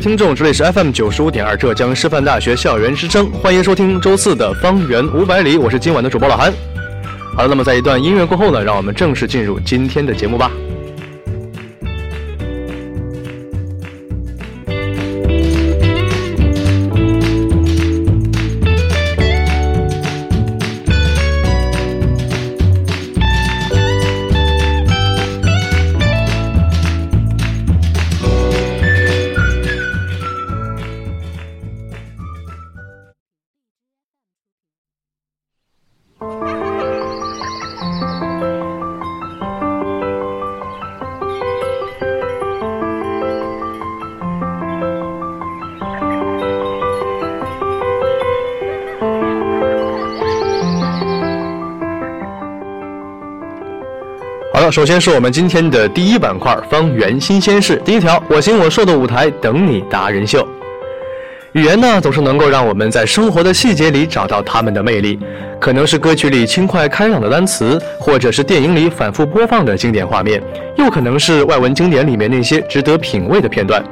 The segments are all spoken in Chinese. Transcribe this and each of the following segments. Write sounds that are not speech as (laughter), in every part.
听众，这里是 FM 九十五点二浙江师范大学校园之声，欢迎收听周四的方圆五百里，我是今晚的主播老韩。好了，那么在一段音乐过后呢，让我们正式进入今天的节目吧。首先是我们今天的第一板块——方圆新鲜事。第一条，我行我秀的舞台等你达人秀。语言呢，总是能够让我们在生活的细节里找到他们的魅力，可能是歌曲里轻快开朗的单词，或者是电影里反复播放的经典画面，又可能是外文经典里面那些值得品味的片段。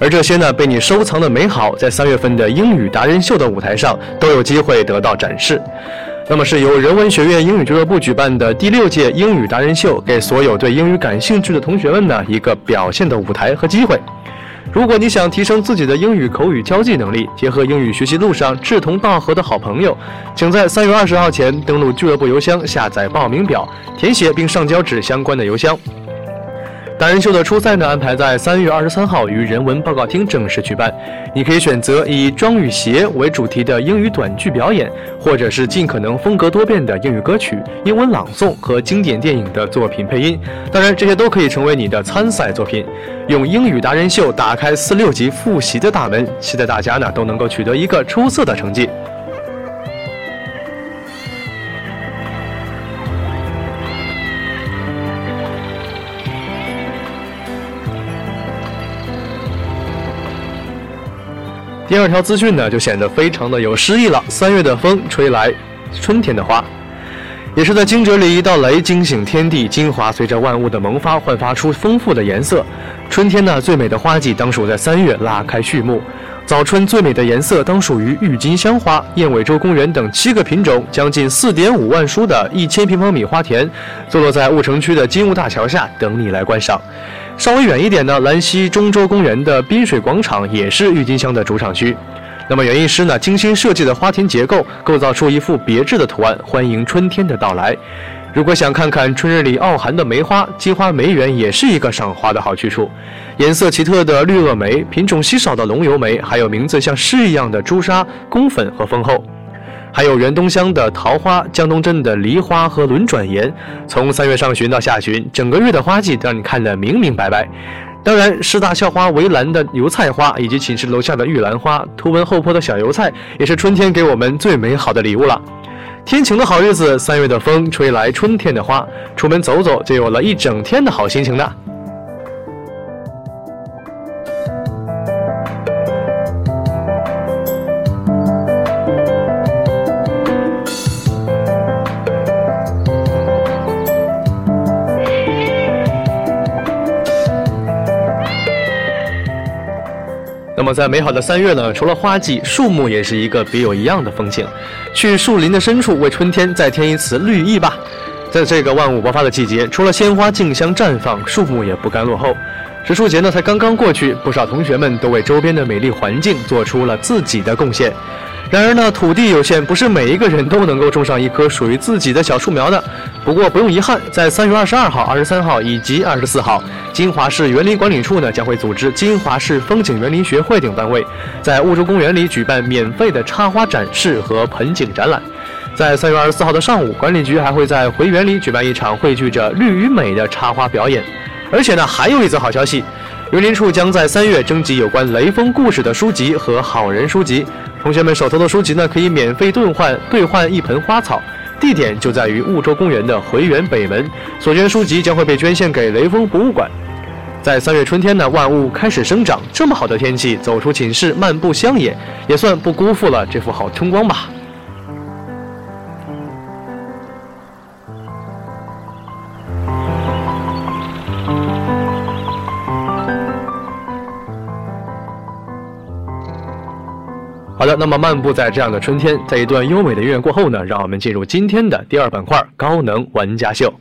而这些呢，被你收藏的美好，在三月份的英语达人秀的舞台上都有机会得到展示。那么是由人文学院英语俱乐部举办的第六届英语达人秀，给所有对英语感兴趣的同学们呢一个表现的舞台和机会。如果你想提升自己的英语口语交际能力，结合英语学习路上志同道合的好朋友，请在三月二十号前登录俱乐部邮箱下载报名表，填写并上交至相关的邮箱。达人秀的初赛呢，安排在三月二十三号于人文报告厅正式举办。你可以选择以庄与鞋为主题的英语短剧表演，或者是尽可能风格多变的英语歌曲、英文朗诵和经典电影的作品配音。当然，这些都可以成为你的参赛作品。用英语达人秀打开四六级复习的大门，期待大家呢都能够取得一个出色的成绩。第二条资讯呢，就显得非常的有诗意了。三月的风吹来春天的花，也是在惊蛰里一道雷惊醒天地，精华随着万物的萌发焕发出丰富的颜色。春天呢，最美的花季当属在三月拉开序幕。早春最美的颜色当属于郁金香花。燕尾洲公园等七个品种，将近四点五万株的一千平方米花田，坐落在婺城区的金雾大桥下，等你来观赏。稍微远一点呢，兰溪中洲公园的滨水广场也是郁金香的主场区。那么园艺师呢精心设计的花田结构，构造出一幅别致的图案，欢迎春天的到来。如果想看看春日里傲寒的梅花，金花梅园也是一个赏花的好去处。颜色奇特的绿萼梅，品种稀少的龙油梅，还有名字像诗一样的朱砂、宫粉和丰厚。还有原东乡的桃花，江东镇的梨花和轮转岩。从三月上旬到下旬，整个月的花季都让你看得明明白白。当然，师大校花围栏的油菜花，以及寝室楼下的玉兰花，图文后坡的小油菜，也是春天给我们最美好的礼物了。天晴的好日子，三月的风吹来春天的花，出门走走就有了一整天的好心情呢。那么在美好的三月呢，除了花季，树木也是一个别有一样的风景。去树林的深处，为春天再添一次绿意吧。在这个万物勃发的季节，除了鲜花竞相绽放，树木也不甘落后。植树节呢才刚刚过去，不少同学们都为周边的美丽环境做出了自己的贡献。然而呢，土地有限，不是每一个人都能够种上一棵属于自己的小树苗的。不过不用遗憾，在三月二十二号、二十三号以及二十四号，金华市园林管理处呢将会组织金华市风景园林学会等单位，在婺州公园里举办免费的插花展示和盆景展览。在三月二十四号的上午，管理局还会在回园里举办一场汇聚着绿与美的插花表演。而且呢，还有一则好消息，园林处将在三月征集有关雷锋故事的书籍和好人书籍。同学们手头的书籍呢，可以免费兑换兑换一盆花草，地点就在于婺州公园的回园北门。所捐书籍将会被捐献给雷锋博物馆。在三月春天呢，万物开始生长，这么好的天气，走出寝室漫步乡野，也算不辜负了这幅好春光吧。那么漫步在这样的春天，在一段优美的音乐过后呢，让我们进入今天的第二板块——高能玩家秀。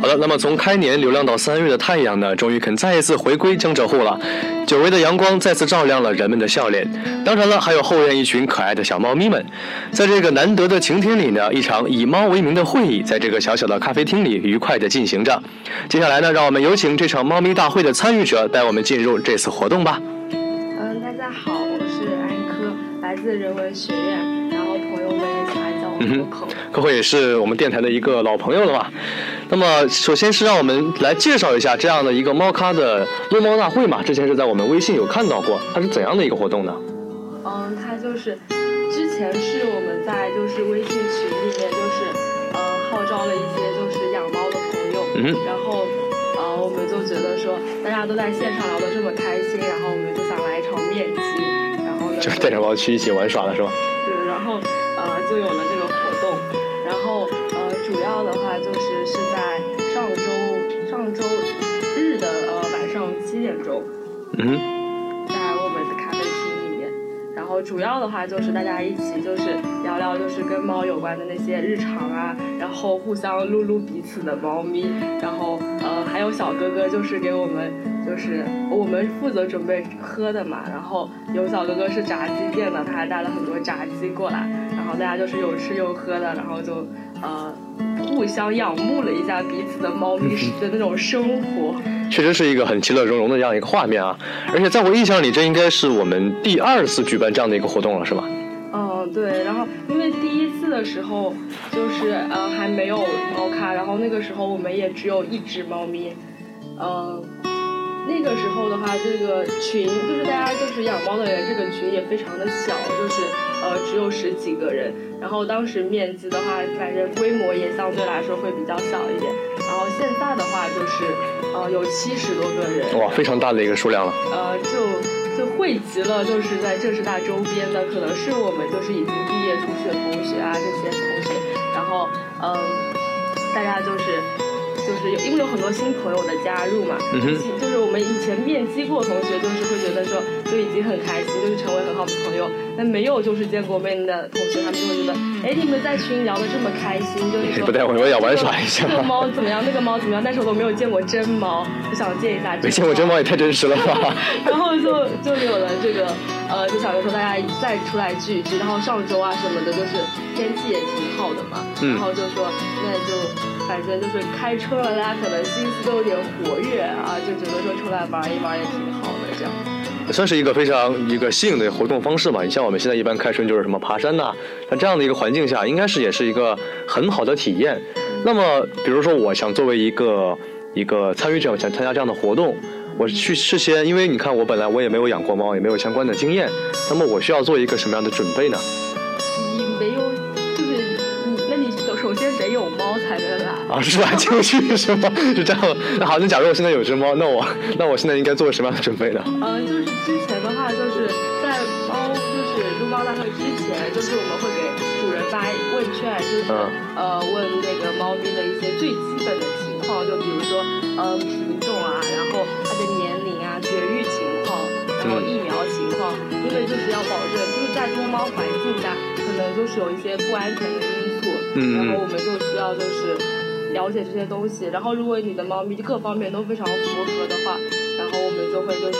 好的，那么从开年流浪到三月的太阳呢，终于肯再一次回归江浙沪了。久违的阳光再次照亮了人们的笑脸，当然了，还有后院一群可爱的小猫咪们。在这个难得的晴天里呢，一场以猫为名的会议在这个小小的咖啡厅里愉快地进行着。接下来呢，让我们有请这场猫咪大会的参与者带我们进入这次活动吧。嗯，大家好，我是安科，来自人文学院，嗯可可。可可也是我们电台的一个老朋友了嘛。那么，首先是让我们来介绍一下这样的一个猫咖的撸猫大会嘛。之前是在我们微信有看到过，它是怎样的一个活动呢？嗯，它就是之前是我们在就是微信群里面就是呃号召了一些就是养猫的朋友，嗯然后呃我们就觉得说大家都在线上聊得这么开心，然后我们就想来一场面基，就是带着猫去一起玩耍了，是吧？对，然后呃就有了这个活动，然后呃主要的话就是是在上周上周日的呃晚上七点钟，嗯然后主要的话就是大家一起就是聊聊就是跟猫有关的那些日常啊，然后互相撸撸彼此的猫咪，然后呃还有小哥哥就是给我们就是我们负责准备喝的嘛，然后有小哥哥是炸鸡店的，他还带了很多炸鸡过来，然后大家就是有吃有喝的，然后就呃互相仰慕了一下彼此的猫咪的那种生活。确实是一个很其乐融融的这样一个画面啊。而且在我印象里，这应该是我们第二次举办这样的一个活动了，是吧？嗯，对，然后因为第一次的时候就是呃还没有猫咖，然后那个时候我们也只有一只猫咪，嗯、那个时候的话，这个群就是大家就是养猫的人，这个群也非常的小，就是呃只有十几个人，然后当时面积的话，反正规模也相对来说会比较小一点，然后现在的话就是呃有七十多个人，哇，非常大的一个数量了。呃，就就汇集了，就是在浙师大周边的，可能是我们就是已经毕业出去的同学啊，这些同学，然后嗯，大家就是就是有因为有很多新朋友的加入嘛，嗯就是我们以前面基过的同学，就是会觉得说就已经很开心，就是成为很好的朋友。那没有就是见过面的同学，他们就会觉得，哎，你们在群里聊得这么开心，就是说不带，我我想玩耍一下这。个猫怎么样，那个猫怎么样，但是我都没有见过真猫，我想见一下。没见过真猫也太真实了吧？(laughs) 然后就就有了这个，呃，就想着说大家再出来聚一聚。然后上周啊什么的，就是天气也挺好的嘛，嗯然后就说那就反正就是开春了，大家可能心思都有点活跃啊，就觉得说出来玩一玩也挺好的这样。算是一个非常一个新颖的活动方式吧。你像我们现在一般开春就是什么爬山呐、那这样的一个环境下，应该是也是一个很好的体验。那么，比如说我想作为一个一个参与者，想参加这样的活动，我去事先，因为你看我本来我也没有养过猫，也没有相关的经验，那么我需要做一个什么样的准备呢？啊，是吧？进去是吗？是这样。那好，那假如我现在有只猫，那我那我现在应该做什么样的准备呢？嗯，就是之前的话，就是在猫就是撸猫大会之前，就是我们会给主人发问卷，就是、嗯呃问那个猫咪的一些最基本的情况，就比如说嗯、品种啊，然后它的年龄啊、绝育情况，然后嗯疫苗情况，因为就是要保证就是在多猫环境下，可能就是有一些不安全的因素，嗯然后我们就需要就是。了解这些东西，然后如果你的猫咪各方面都非常符合的话，然后我们就会就是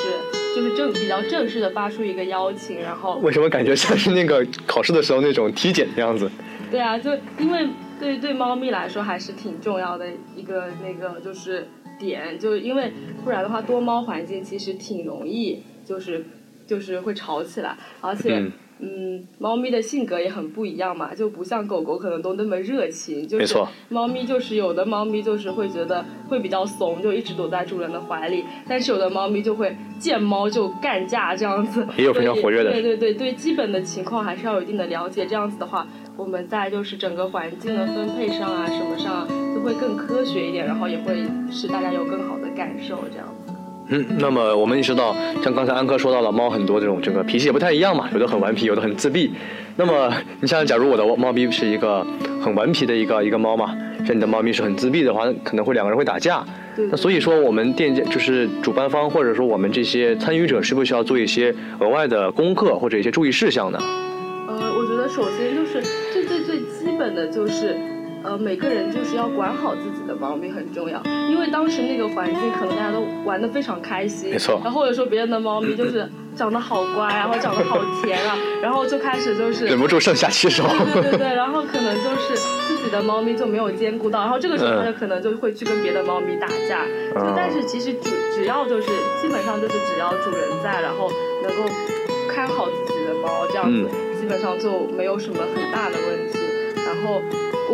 就是正比较正式的发出一个邀请，然后为什么感觉像是那个考试的时候那种体检的样子？对啊，就因为对对猫咪来说还是挺重要的一个那个就是点，就因为不然的话多猫环境其实挺容易就是就是会吵起来，而且。嗯嗯，猫咪的性格也很不一样嘛，就不像狗狗可能都那么热情，就是没错。猫咪就是有的猫咪就是会觉得会比较怂，就一直躲在主人的怀里，但是有的猫咪就会见猫就干架这样子，也有非常活跃的。对 (laughs) 对对对，基本的情况还是要有一定的了解，这样子的话，我们在就是整个环境的分配上啊什么上啊就会更科学一点，然后也会使大家有更好的感受这样。子。嗯，那么我们意识到，像刚才安科说到了，猫很多这种这个脾气也不太一样嘛，有的很顽皮，有的很自闭。那么你想想，假如我的猫咪是一个很顽皮的一个一个猫嘛，像你的猫咪是很自闭的话，可能会两个人会打架。对那所以说，我们店家就是主办方或者说我们这些参与者，是不是需要做一些额外的功课或者一些注意事项呢？呃，我觉得首先就是最最最基本的就是，呃，每个人就是要管好自己的猫咪很重要，因为当时那个环境可能大家都玩的非常开心，没错然后或者说别人的猫咪就是长得好乖然后长得好甜啊，然后就开始就是忍不住上下其手。对对对，然后可能就是自己的猫咪就没有兼顾到，然后这个时候它就可能就会去跟别的猫咪打架。就嗯但是其实只只要就是基本上就是只要主人在，然后能够看好自己的猫，这样子、基本上就没有什么很大的问题。然后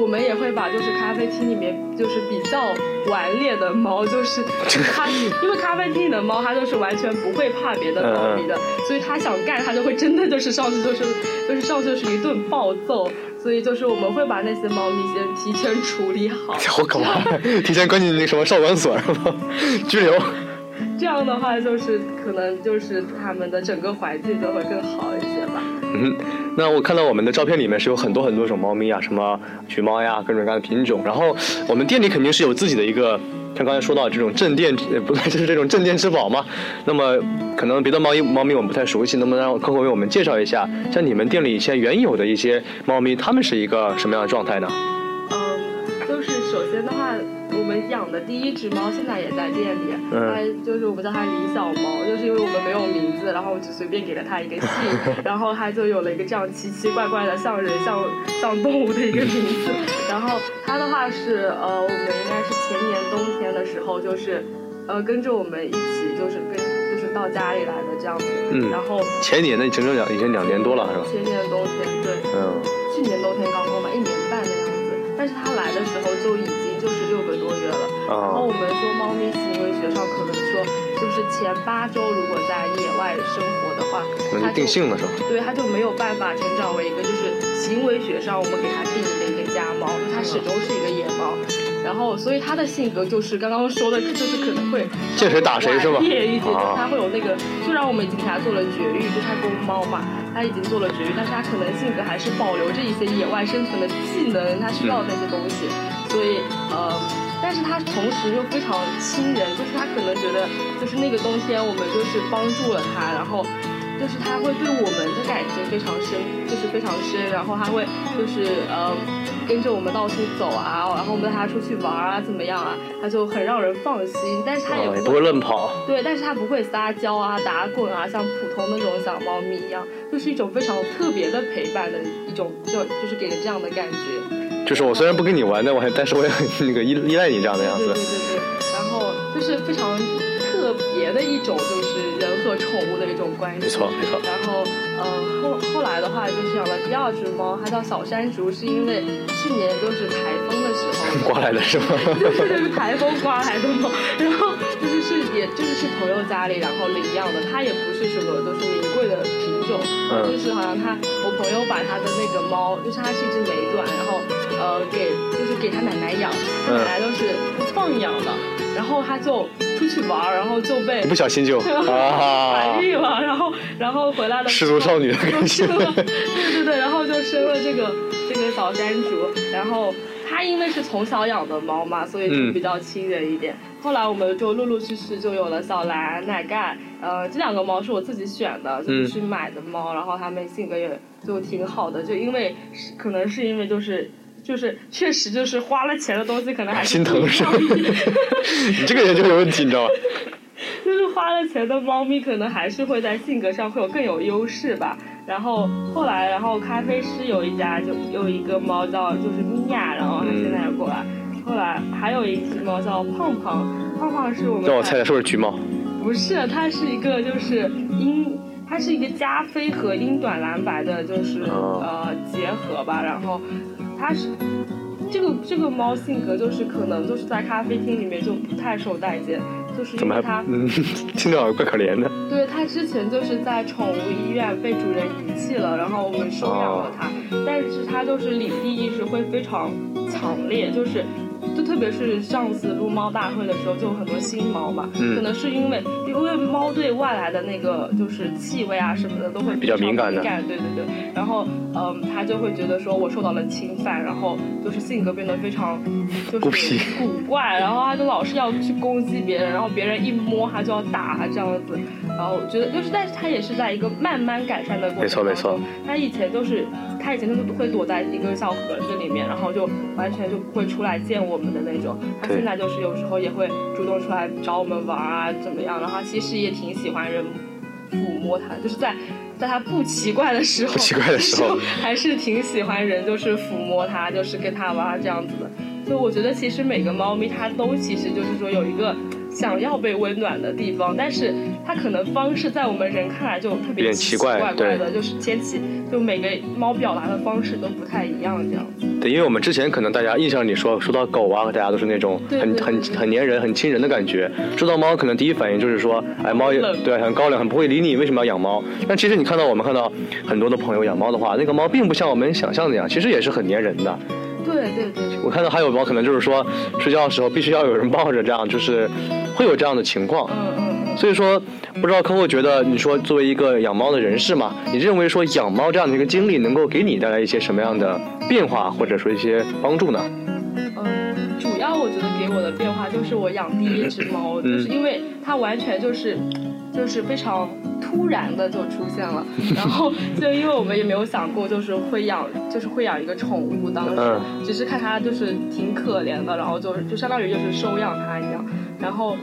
我们也会把就是咖啡厅里面就是比较顽劣的猫，就是 (laughs) 它，因为咖啡厅里的猫它就是完全不会怕别的猫咪的，所以它想干它就会真的就是上去就是就是上去就是一顿暴揍。所以就是我们会把那些猫咪先提前处理好，(laughs) 好可怕！提前关进那个什么少管所是吗？(laughs) 拘留。这样的话就是可能就是它们的整个环境就会更好一些吧。嗯，那我看到我们的照片里面是有很多很多种猫咪啊，什么橘猫呀，各种各样的品种。然后我们店里肯定是有自己的一个，像刚才说到这种镇店，呃，不对，(laughs) 就是这种镇店之宝嘛。那么可能别的猫咪猫咪我们不太熟悉，能不能让客户为我们介绍一下，像你们店里现在原有的一些猫咪，它们是一个什么样的状态呢？嗯，就是首先的话，我们养的第一只猫现在也在店里，嗯它就是我们叫它李小猫，就是因为我们没有名字，然后我就随便给了它一个姓，然后它就有了一个这样奇奇怪怪的像人像像动物的一个名字。然后它的话是呃，我们应该是前年冬天的时候，就是呃跟着我们一起就是跟就是到家里来的这样子，嗯然后前年的整整两已经两年多了，是吧？前年的冬天对。嗯，去年冬天刚过满一年半的样子，但是它来的时候就已经。然后哦，我们说猫咪行为学上可能说，就是前八周如果在野外生活的话，那就定性了是吧？对它就没有办法成长为一个就是行为学上我们给它定义的一个家猫，就它始终是一个野猫。然后，所以它的性格就是刚刚说的，就是可能会见谁打谁是吧顽劣一点，就啊它会有那个，虽然我们已经给它做了绝育，就是它公猫嘛，它已经做了绝育，但是它可能性格还是保留着一些野外生存的技能，它需要的那些东西，所以呃，但是它同时又非常亲人，就是它可能觉得就是那个冬天我们就是帮助了它，然后。就是他会对我们的感情非常深，就是非常深，然后他会就是呃跟着我们到处走啊，然后我们带他出去玩啊，怎么样啊，他就很让人放心。但是他也不会乱跑。对，但是他不会撒娇啊、打滚啊，像普通那种小猫咪一样，就是一种非常特别的陪伴的一种，就就是给人这样的感觉。就是我虽然不跟你玩，但我还但是我也很那个依依赖你这样的样子。对对对对，然后就是非常。特别的一种就是人和宠物的一种关系，没错没错。然后呃后后来的话就是养了第二只猫，它叫小山竹，是因为去年就是台风的时候 (laughs) 刮来的是吗？就是台风刮来的猫，然后就是是也就是去朋友家里然后领养的，它也不是什么就是名贵的品种，就是好像它我朋友把它的那个猫，就是它是一只美短，然后呃给就是给他奶奶养，奶奶都是放养的，然后他就。出去玩，然后就被不小心就 (laughs) 怀孕了，然后然后回来的失足少女的感觉，(laughs) 对对对，然后就生了这个这个小山竹，然后它因为是从小养的猫嘛，所以就比较亲人一点。后来我们就陆陆续续就有了小蓝、奶盖，呃，这两个猫是我自己选的，就是去买的猫，然后它们性格也就挺好的，就因为可能是因为就是。就是确实就是花了钱的东西，可能还是心疼是吗？(laughs) 你这个人就有问题，你知道吗？就是花了钱的猫咪，可能还是会在性格上会有更有优势吧。然后后来，然后咖啡师有一家就有一个猫叫就是米娅，然后它现在也过来。后来还有一只猫叫胖胖，胖胖是我们让我猜猜是不是橘猫？不是，它是一个就是英，它是一个加菲和英短蓝白的，就是呃结合吧，然后。它是这个这个猫性格就是可能就是在咖啡厅里面就不太受待见，就是因为它嗯 (laughs) 听着怪可怜的。对，它之前就是在宠物医院被主人遗弃了，然后我们收养了它，但是它就是领地意识会非常强烈，就是。就特别是上次撸猫大会的时候，就有很多新猫嘛，可能是因为因为猫对外来的那个就是气味啊什么的都会比较敏感的，对对对。然后嗯，它就会觉得说我受到了侵犯，然后就是性格变得非常就是古怪，然后它就老是要去攻击别人，然后别人一摸它就要打它这样子。然后我觉得就是，但是它也是在一个慢慢改善的过程没错没错。它以前就是它以前就是会躲在一个小盒子里面，然后就完全就不会出来见我们。的那种，他现在就是有时候也会主动出来找我们玩啊，怎么样？然后其实也挺喜欢人抚摸他，就是在在他不奇怪的时候，不奇怪的时候，(laughs) 还是挺喜欢人就是抚摸他，就是跟他玩这样子的。所以我觉得其实每个猫咪它都其实就是说有一个。想要被温暖的地方，但是它可能方式在我们人看来就特别奇怪怪的，就是牵起，就每个猫表达的方式都不太一样，这样。对，因为我们之前可能大家印象里说说到狗啊，大家都是那种很很很粘人、很亲人的感觉。说到猫，可能第一反应就是说，哎，猫也对，很高冷，很不会理你，为什么要养猫？但其实你看到我们看到很多的朋友养猫的话，那个猫并不像我们想象的那样，其实也是很粘人的。对对对，我看到还有猫，可能就是说睡觉的时候必须要有人抱着，这样就是会有这样的情况。嗯嗯嗯。所以说，不知道客户觉得，你说作为一个养猫的人士嘛，你认为说养猫这样的一个经历能够给你带来一些什么样的变化，或者说一些帮助呢？嗯，主要我觉得给我的变化就是我养第一只猫，(laughs) 就是因为它完全就是。就是非常突然的就出现了，(laughs) 然后就因为我们也没有想过，就是会养，就是会养一个宠物，当时只是看它就是挺可怜的，然后就就相当于就是收养它一样，然后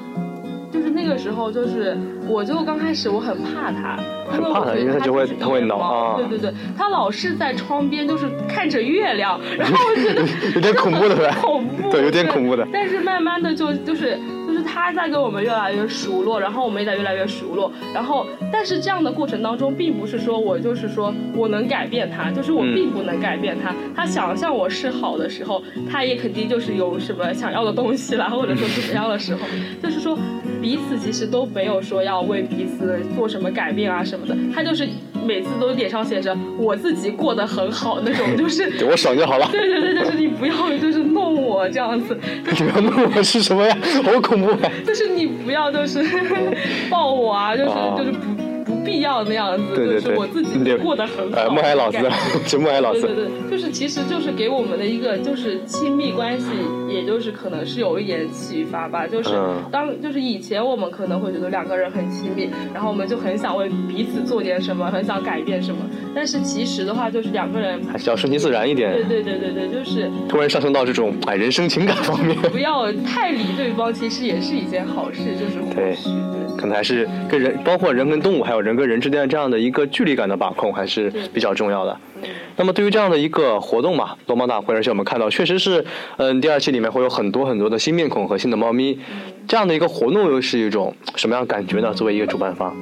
就是那个时候就是我就刚开始我很怕它，很怕他，因为它就会他会挠啊，对对对，它老是在窗边就是看着月亮，然后我觉得 (laughs) 有点恐怖的，(laughs) 恐怖，对，有点恐怖的，但是慢慢的就就是。就是他在跟我们越来越熟络，然后我们也在越来越熟络，然后但是这样的过程当中，并不是说我就是说我能改变他，就是我并不能改变他。他想向我示好的时候，他也肯定就是有什么想要的东西啦，或者说怎么样的时候，就是说彼此其实都没有说要为彼此做什么改变啊什么的，他就是。每次都脸上写着我自己过得很好那种，就是 (laughs) 我爽就好了。(laughs) 对对对，就是你不要就是弄我这样子。(laughs) 你要弄我是什么呀？好恐怖啊！(laughs) 就是你不要就是 (laughs) 抱我啊，就是就是不不必要那样子，对对对就是我自己对过得很好。呃，穆海老师 (laughs) 就穆海老师，对对对，就是其实就是给我们的一个就是亲密关系，也就是可能是有一点启发吧。就是嗯当就是以前我们可能会觉得两个人很亲密，然后我们就很想为彼此做点什么，很想改变什么。但是其实的话，就是两个人，还是要顺其自然一点对。对对对对，就是突然上升到这种哎人生情感方面，不要太理对方，其实也是一件好事，就是或对许对。可能还是跟人，包括人跟动物，还有人跟人之间的这样的一个距离感的把控，还是比较重要的。嗯那么对于这样的一个活动嘛，龙猫大会，而且我们看到确实是，嗯，第二期里面会有很多很多的新面孔和新的猫咪，这样的一个活动又是一种什么样的感觉呢？作为一个主办方，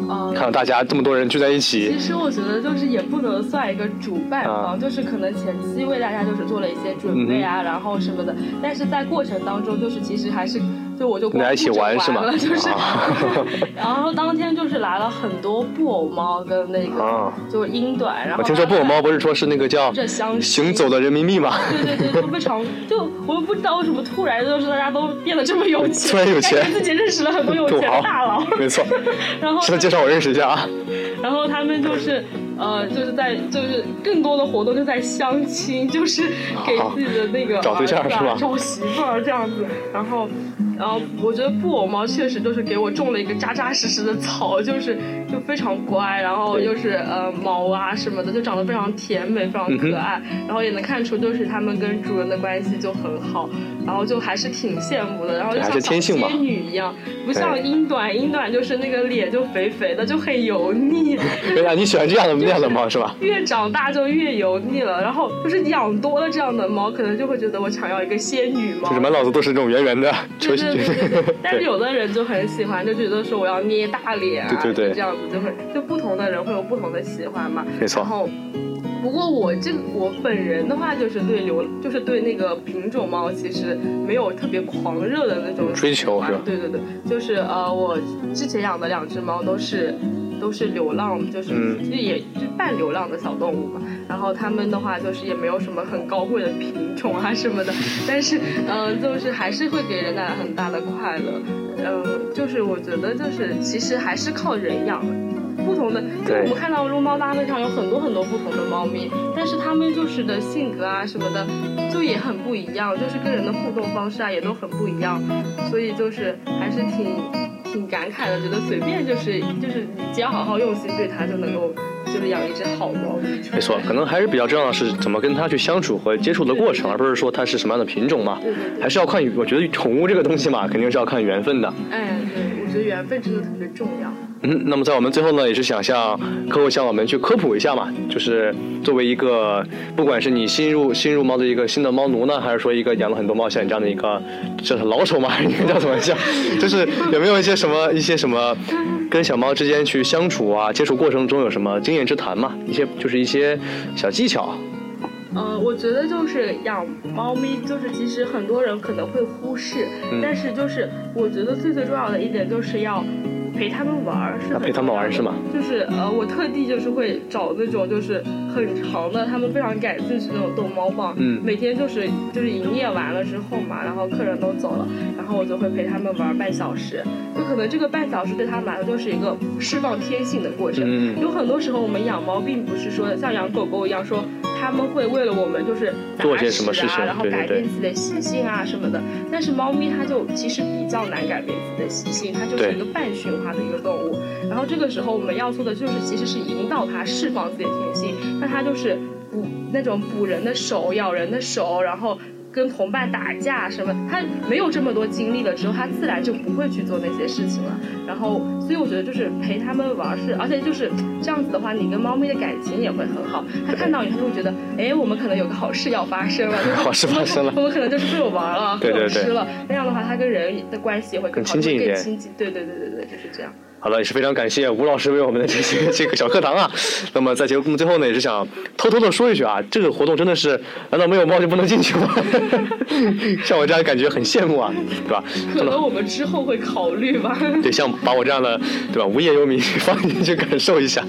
嗯看到大家这么多人聚在一起其，实我觉得就是也不能算一个主办方，啊就是可能前期为大家就是做了一些准备啊，然后什么的，但是在过程当中就是其实还是就我就光大家一起玩是吗了，就是，啊 (laughs) 然后当天就是来了很多布偶猫跟那个、啊就是英短，然后我听说布偶猫不是说是那个叫这相行走的人民币吗？对对对，就非常就我也不知道为什么突然就是大家都变得这么有钱，突然有钱自己认识了很多有钱的大佬，没错，然后现在介绍我认识一下啊。然后他们就是，呃，就是在就是更多的活动就在相亲，就是给自己的那个找对象是吧找媳妇儿这样子。然后，然后我觉得布偶猫确实就是给我种了一个扎扎实实的草，就是就非常乖，然后又是呃毛啊什么的，就长得非常甜美，非常嗯可爱。然后也能看出就是它们跟主人的关系就很好，然后就还是挺羡慕的。然后就还像是天性嘛小仙女一样，不像英短，英短就是那个脸就肥肥的，就很油腻。(laughs) 原来你喜欢这样的 (laughs) 那样的猫是吧？越长大就越油腻了，然后就是养多了这样的猫，可能就会觉得我想要一个仙女猫。就是满脑子都是这种圆圆的球对对对对对，(laughs) 但是有的人就很喜欢，就觉得说我要捏大脸啊，对对这样子就会，就不同的人会有不同的喜欢嘛。没错。然后，不过我这个我本人的话，就是对流，就是对那个品种猫，其实没有特别狂热的那种追求喜欢。是吧？对对对，就是呃，我之前养的两只猫都是。都是流浪，就是、也就半流浪的小动物嘛。然后它们的话，就是也没有什么很高贵的品种啊什么的，(laughs) 但是嗯、呃就是还是会给人带来很大的快乐。嗯、就是我觉得就是其实还是靠人养的。不同的，就对我们看到撸猫大会上有很多很多不同的猫咪，但是它们就是的性格啊什么的，就也很不一样，就是跟人的互动方式啊也都很不一样，所以就是还是挺挺感慨的，觉得随便就是就是你只要好好用心对它，就能够就是养一只好猫。没错，可能还是比较重要的是怎么跟它去相处和接触的过程，而不是说它是什么样的品种嘛。对对对还是要看，我觉得宠物这个东西嘛，肯定是要看缘分的。哎，对，我觉得缘分真的特别重要。嗯，那么在我们最后呢，也是想向客户向我们去科普一下嘛，就是作为一个，不管是你新入新入猫的一个新的猫奴呢，还是说一个养了很多猫像你这样的一个，这是老手嘛，(laughs) 应该叫怎么讲？(laughs) 就是有没有一些什么一些什么跟小猫之间去相处啊，接触过程中有什么经验之谈嘛？一些就是一些小技巧。呃，我觉得就是养猫咪，就是其实很多人可能会忽视，嗯但是就是我觉得最最重要的一点就是要陪他们玩儿，是陪他们玩是吗？就是呃，我特地就是会找那种就是很长的，他们非常感兴趣那种逗猫棒，嗯每天就是就是营业完了之后嘛，然后客人都走了，然后我就会陪他们玩儿半小时，就可能这个半小时对他们来说就是一个释放天性的过程。嗯有很多时候我们养猫并不是说像养狗狗一样说他们会为了我们就是打做些什么屎事情啊，然后改变自己的习性啊什么的。但是猫咪它就其实比较难改变自己的习性，它就是一个半驯化的一个动物。然后这个时候我们要做的就是其实是引导它释放自己的天性，那它就是捕那种捕人的手、咬人的手，然后。跟同伴打架什么，他没有这么多经历了之后，他自然就不会去做那些事情了。然后，所以我觉得就是陪他们玩是，而且就是这样子的话，你跟猫咪的感情也会很好。它看到你，它就会觉得，哎，我们可能有个好事要发生了，就是好事发生了我们可能就是被我玩了，被我吃了。那样的话，它跟人的关系也会更好，更亲近一点更亲近。对对对对对，就是这样。好了，也是非常感谢吴老师为我们的这些这个小课堂啊。(laughs) 那么在节目最后呢，也是想偷偷的说一句啊，这个活动真的是，难道没有猫就不能进去吗？(laughs) 像我这样感觉很羡慕啊，对吧？可能我们之后会考虑吧。对，像把我这样的，对吧，无业游民放进去感受一下。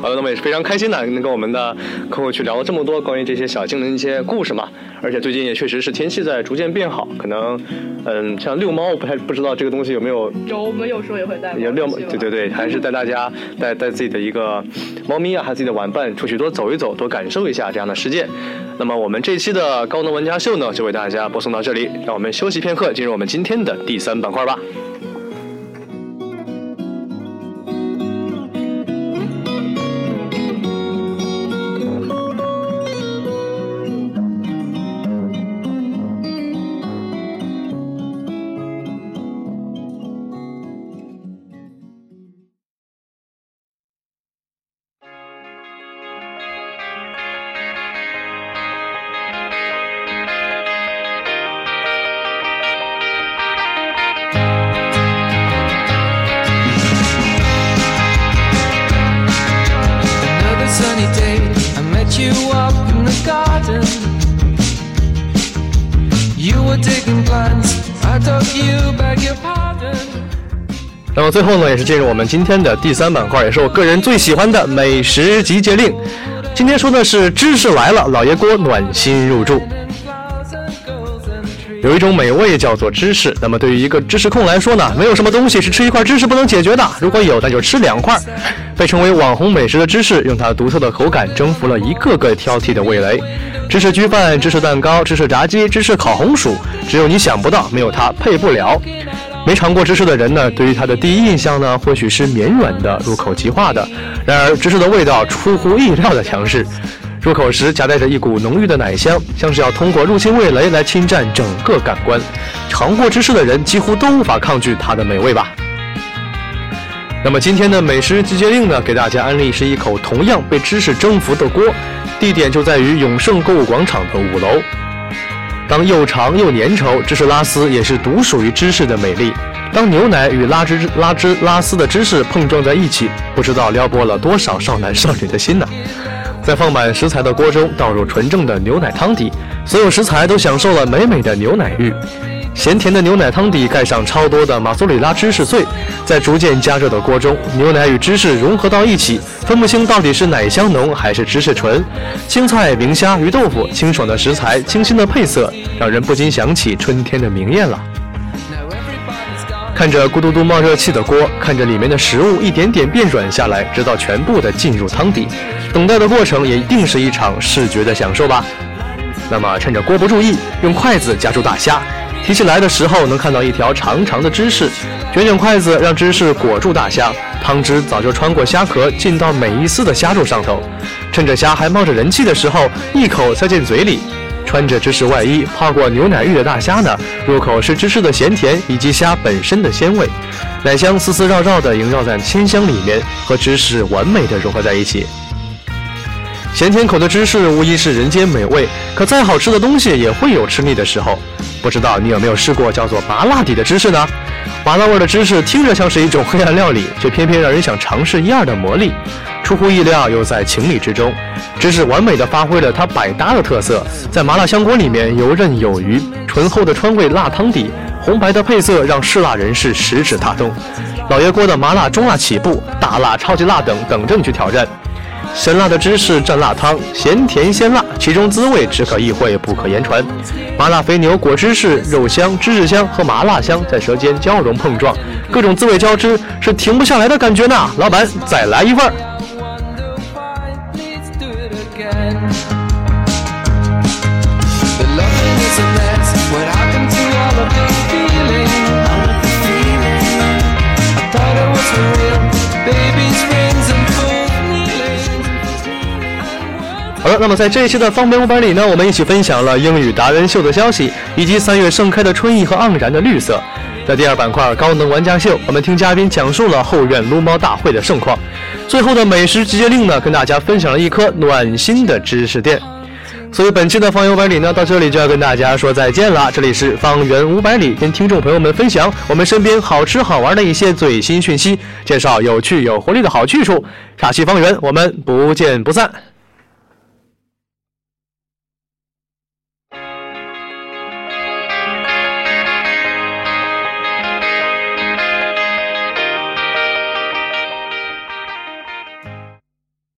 好的，那么也是非常开心的，能跟我们的客户去聊了这么多关于这些小精灵的一些故事嘛。而且最近也确实是天气在逐渐变好，可能，嗯，像遛猫，不太不知道这个东西有没有。有，我们有时候也会带。也遛猫，对对对，还是带大家带带自己的一个猫咪啊，还有自己的玩伴出去多走一走，多感受一下这样的世界。那么我们这期的高能玩家秀呢，就为大家播送到这里，让我们休息片刻，进入我们今天的第三板块吧。最后呢，也是进入我们今天的第三板块，也是我个人最喜欢的美食集结令。今天说的是芝士来了，老爷锅暖心入住。有一种美味叫做芝士，那么对于一个芝士控来说呢，没有什么东西是吃一块芝士不能解决的。如果有，那就吃两块。被称为网红美食的芝士，用它独特的口感征服了一个个挑剔的味蕾。芝士焗饭、芝士蛋糕、芝士炸鸡、芝士烤红薯，只有你想不到，没有它配不了。没尝过芝士的人呢，对于它的第一印象呢，或许是绵软的、入口即化的。然而，芝士的味道出乎意料的强势。入口时夹带着一股浓郁的奶香，像是要通过入侵味蕾来侵占整个感官。尝过芝士的人几乎都无法抗拒它的美味吧。那么今天的美食集结令呢，给大家安利是一口同样被芝士征服的锅，地点就在于永盛购物广场的五楼。当又长又粘稠，芝士拉丝也是独属于芝士的美丽。当牛奶与拉芝拉芝拉丝的芝士碰撞在一起，不知道撩拨了多少少男少女的心呢？在放满食材的锅中倒入纯正的牛奶汤底，所有食材都享受了美美的牛奶浴。咸甜的牛奶汤底盖上超多的马苏里拉芝士碎，在逐渐加热的锅中，牛奶与芝士融合到一起，分不清到底是奶香浓还是芝士纯。青菜、明虾、鱼豆腐，清爽的食材，清新的配色，让人不禁想起春天的明艳了。看着咕嘟嘟冒热气的锅，看着里面的食物一点点变软下来，直到全部的进入汤底。等待的过程也一定是一场视觉的享受吧。那么趁着锅不注意，用筷子夹住大虾，提起来的时候能看到一条长长的芝士，卷卷筷子让芝士裹住大虾，汤汁早就穿过虾壳进到每一丝的虾肉上头。趁着虾还冒着人气的时候，一口塞进嘴里。穿着芝士外衣泡过牛奶浴的大虾呢，入口是芝士的咸甜以及虾本身的鲜味，奶香丝丝绕绕的萦绕在鲜香里面，和芝士完美的融合在一起。咸甜口的芝士无疑是人间美味，可再好吃的东西也会有吃腻的时候。不知道你有没有试过叫做麻辣底的芝士呢？麻辣味的芝士听着像是一种黑暗料理，却偏偏让人想尝试一二的魔力。出乎意料又在情理之中，芝士完美的发挥了它百搭的特色，在麻辣香锅里面游刃有余。醇厚的川味辣汤底，红白的配色让嗜辣人士食指大动。老爷锅的麻辣中辣起步，大辣超级辣等等着你去挑战。鲜辣的芝士蘸辣汤，咸甜鲜辣，其中滋味只可意会不可言传。麻辣肥牛裹芝士，肉香、芝士香和麻辣香在舌尖交融碰撞，各种滋味交织，是停不下来的感觉呢。老板，再来一份儿。那么在这一期的方便五百里呢，我们一起分享了英语达人秀的消息，以及三月盛开的春意和盎然的绿色。在第二板块高能玩家秀，我们听嘉宾讲述了后院撸猫大会的盛况。最后的美食集结令呢，跟大家分享了一颗暖心的知识点。所以本期的方圆五百里呢，到这里就要跟大家说再见了。这里是方圆五百里，跟听众朋友们分享我们身边好吃好玩的一些最新讯息，介绍有趣有活力的好去处。下期方圆，我们不见不散。